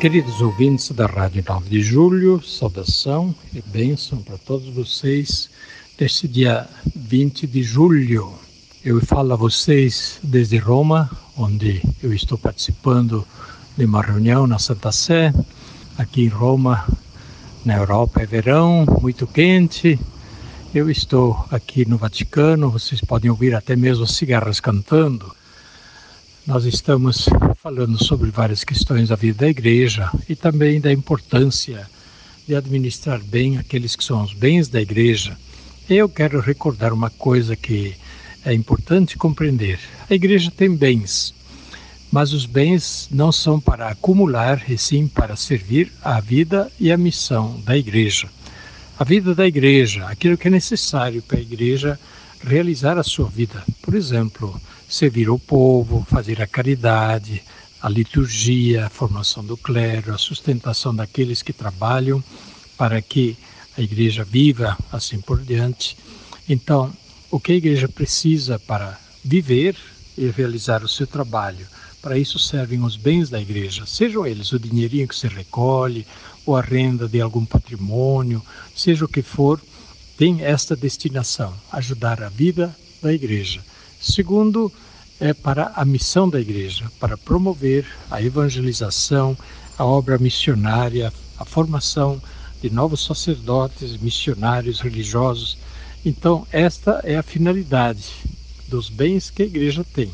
Queridos ouvintes da Rádio 9 de Julho, saudação e bênção para todos vocês neste dia 20 de julho. Eu falo a vocês desde Roma, onde eu estou participando de uma reunião na Santa Sé. Aqui em Roma, na Europa, é verão, muito quente. Eu estou aqui no Vaticano, vocês podem ouvir até mesmo as cigarras cantando. Nós estamos falando sobre várias questões da vida da igreja e também da importância de administrar bem aqueles que são os bens da igreja. Eu quero recordar uma coisa que é importante compreender. A igreja tem bens, mas os bens não são para acumular, e sim para servir a vida e a missão da igreja. A vida da igreja, aquilo que é necessário para a igreja realizar a sua vida. Por exemplo, servir o povo, fazer a caridade, a liturgia, a formação do clero, a sustentação daqueles que trabalham para que a igreja viva, assim por diante. Então, o que a igreja precisa para viver e realizar o seu trabalho? Para isso servem os bens da igreja, sejam eles o dinheirinho que se recolhe, ou a renda de algum patrimônio, seja o que for, tem esta destinação: ajudar a vida da igreja. Segundo, é para a missão da igreja, para promover a evangelização, a obra missionária, a formação de novos sacerdotes, missionários religiosos. Então, esta é a finalidade dos bens que a igreja tem.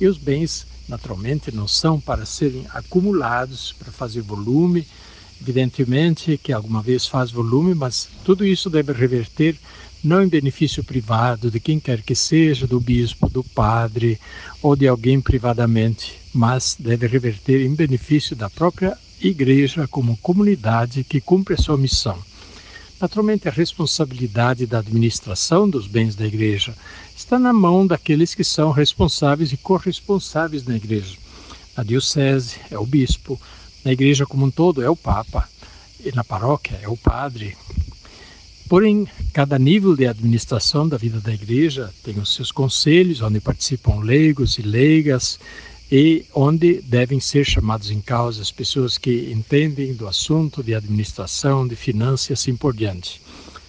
E os bens, naturalmente, não são para serem acumulados, para fazer volume. Evidentemente que alguma vez faz volume, mas tudo isso deve reverter não em benefício privado de quem quer que seja, do bispo, do padre ou de alguém privadamente, mas deve reverter em benefício da própria igreja como comunidade que cumpre a sua missão. Naturalmente, a responsabilidade da administração dos bens da igreja está na mão daqueles que são responsáveis e corresponsáveis na igreja. Na diocese é o bispo, na igreja como um todo é o papa, e na paróquia é o padre, Porém, cada nível de administração da vida da igreja tem os seus conselhos, onde participam leigos e leigas, e onde devem ser chamados em causa as pessoas que entendem do assunto de administração, de finanças e assim por diante.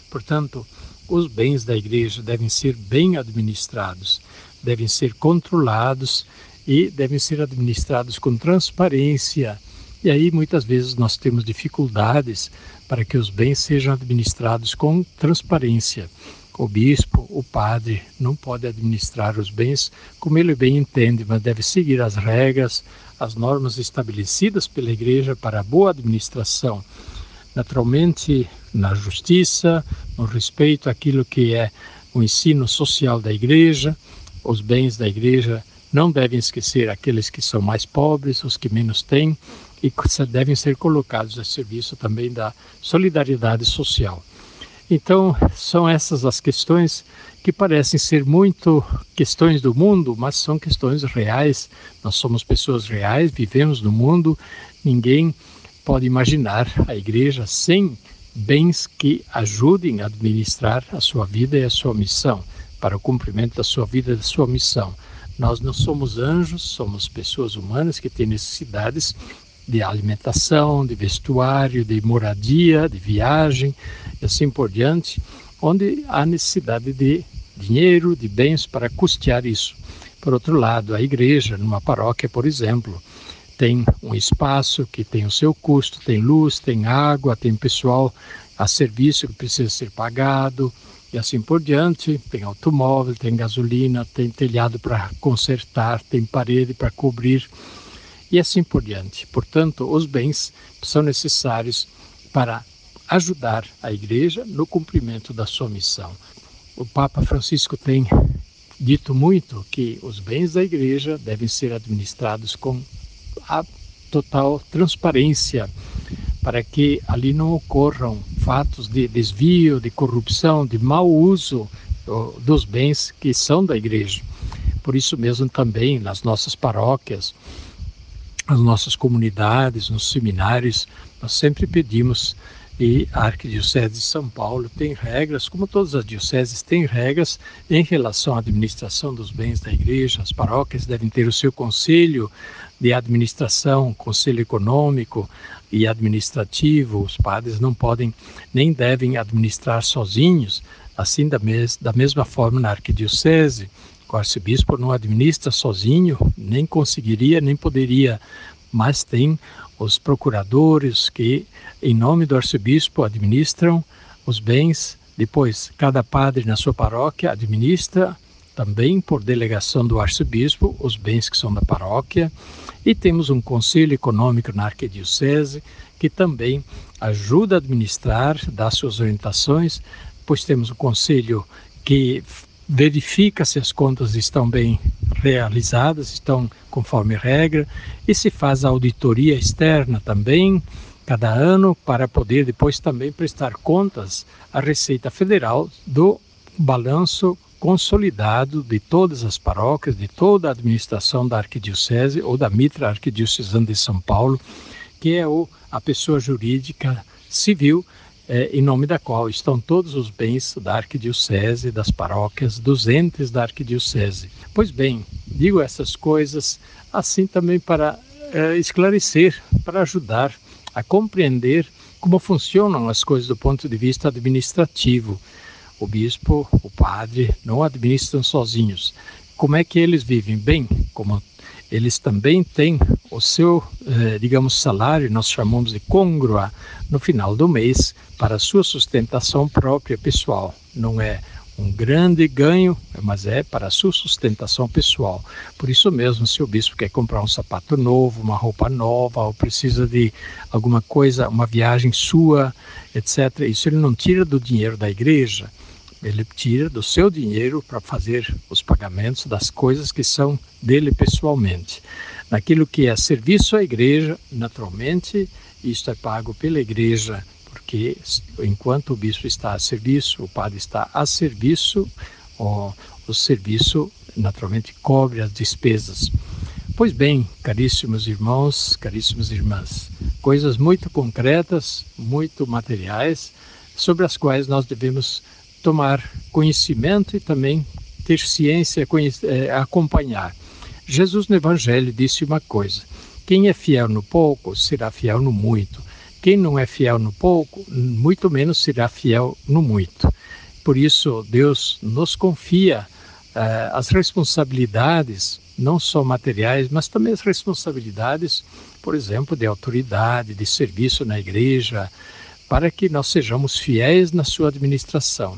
Portanto, os bens da igreja devem ser bem administrados, devem ser controlados e devem ser administrados com transparência. E aí muitas vezes nós temos dificuldades para que os bens sejam administrados com transparência. O bispo, o padre, não pode administrar os bens como ele bem entende, mas deve seguir as regras, as normas estabelecidas pela igreja para a boa administração. Naturalmente, na justiça, no respeito àquilo que é o ensino social da igreja, os bens da igreja não devem esquecer aqueles que são mais pobres, os que menos têm, e devem ser colocados a serviço também da solidariedade social. Então, são essas as questões que parecem ser muito questões do mundo, mas são questões reais. Nós somos pessoas reais, vivemos no mundo. Ninguém pode imaginar a igreja sem bens que ajudem a administrar a sua vida e a sua missão, para o cumprimento da sua vida e da sua missão. Nós não somos anjos, somos pessoas humanas que têm necessidades de alimentação, de vestuário, de moradia, de viagem e assim por diante, onde há necessidade de dinheiro, de bens para custear isso. Por outro lado, a igreja, numa paróquia, por exemplo, tem um espaço que tem o seu custo, tem luz, tem água, tem pessoal a serviço que precisa ser pagado e assim por diante. Tem automóvel, tem gasolina, tem telhado para consertar, tem parede para cobrir e assim por diante. Portanto, os bens são necessários para ajudar a igreja no cumprimento da sua missão. O Papa Francisco tem dito muito que os bens da igreja devem ser administrados com a total transparência, para que ali não ocorram fatos de desvio, de corrupção, de mau uso dos bens que são da igreja. Por isso mesmo também nas nossas paróquias, nas nossas comunidades, nos seminários, nós sempre pedimos e a Arquidiocese de São Paulo tem regras, como todas as dioceses têm regras em relação à administração dos bens da igreja. As paróquias devem ter o seu conselho de administração, conselho econômico e administrativo. Os padres não podem nem devem administrar sozinhos. Assim, da, mes da mesma forma na Arquidiocese, o arcebispo não administra sozinho, nem conseguiria, nem poderia, mas tem os procuradores que, em nome do arcebispo, administram os bens. Depois, cada padre na sua paróquia administra também por delegação do arcebispo os bens que são da paróquia. E temos um conselho econômico na arquidiocese que também ajuda a administrar, dá suas orientações, pois temos o conselho que verifica se as contas estão bem realizadas, estão conforme regra, e se faz auditoria externa também, cada ano, para poder depois também prestar contas à Receita Federal do balanço consolidado de todas as paróquias, de toda a administração da Arquidiocese ou da Mitra Arquidiocesana de São Paulo, que é o, a pessoa jurídica civil é, em nome da qual estão todos os bens da arquidiocese, das paróquias, dos entes da arquidiocese. Pois bem, digo essas coisas assim também para é, esclarecer, para ajudar a compreender como funcionam as coisas do ponto de vista administrativo. O bispo, o padre, não administram sozinhos. Como é que eles vivem? Bem, como eles também têm o seu, eh, digamos, salário, nós chamamos de congrua, no final do mês, para sua sustentação própria pessoal. Não é um grande ganho, mas é para sua sustentação pessoal. Por isso mesmo, se o bispo quer comprar um sapato novo, uma roupa nova, ou precisa de alguma coisa, uma viagem sua, etc., isso ele não tira do dinheiro da igreja ele tira do seu dinheiro para fazer os pagamentos das coisas que são dele pessoalmente. Naquilo que é serviço à igreja, naturalmente, isto é pago pela igreja, porque enquanto o bispo está a serviço, o padre está a serviço, o, o serviço naturalmente cobre as despesas. Pois bem, caríssimos irmãos, caríssimas irmãs, coisas muito concretas, muito materiais, sobre as quais nós devemos tomar conhecimento e também ter ciência, é, acompanhar. Jesus no Evangelho disse uma coisa: quem é fiel no pouco será fiel no muito. Quem não é fiel no pouco, muito menos será fiel no muito. Por isso, Deus nos confia uh, as responsabilidades, não só materiais, mas também as responsabilidades, por exemplo, de autoridade, de serviço na igreja, para que nós sejamos fiéis na sua administração.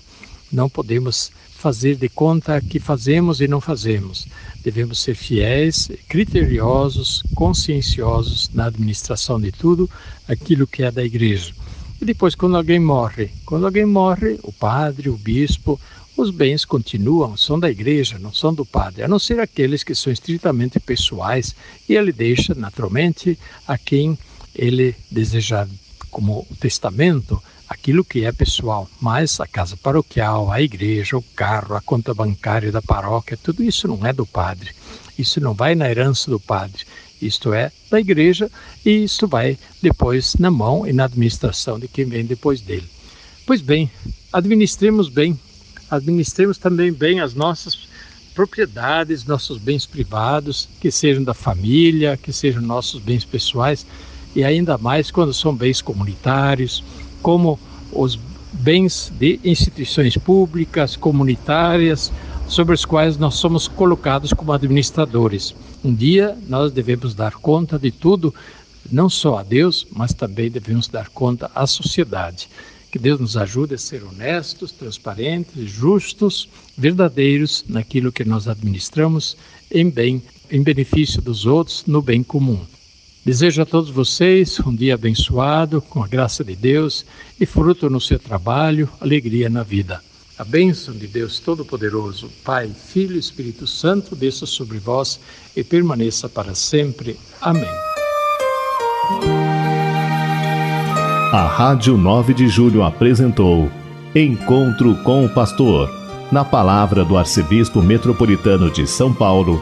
Não podemos fazer de conta que fazemos e não fazemos. Devemos ser fiéis, criteriosos, conscienciosos na administração de tudo aquilo que é da igreja. E depois, quando alguém morre, quando alguém morre, o padre, o bispo, os bens continuam, são da igreja, não são do padre, a não ser aqueles que são estritamente pessoais, e ele deixa, naturalmente, a quem ele desejar como testamento aquilo que é pessoal, mas a casa paroquial, a igreja, o carro, a conta bancária da paróquia, tudo isso não é do padre. Isso não vai na herança do padre. Isto é da igreja e isto vai depois na mão e na administração de quem vem depois dele. Pois bem, administremos bem, administremos também bem as nossas propriedades, nossos bens privados, que sejam da família, que sejam nossos bens pessoais e ainda mais quando são bens comunitários, como os bens de instituições públicas, comunitárias, sobre os quais nós somos colocados como administradores. Um dia nós devemos dar conta de tudo, não só a Deus, mas também devemos dar conta à sociedade. Que Deus nos ajude a ser honestos, transparentes, justos, verdadeiros naquilo que nós administramos em bem, em benefício dos outros, no bem comum. Desejo a todos vocês um dia abençoado, com a graça de Deus e fruto no seu trabalho, alegria na vida. A bênção de Deus Todo-Poderoso, Pai, Filho e Espírito Santo, desça sobre vós e permaneça para sempre. Amém. A Rádio 9 de Julho apresentou Encontro com o Pastor, na palavra do Arcebispo Metropolitano de São Paulo,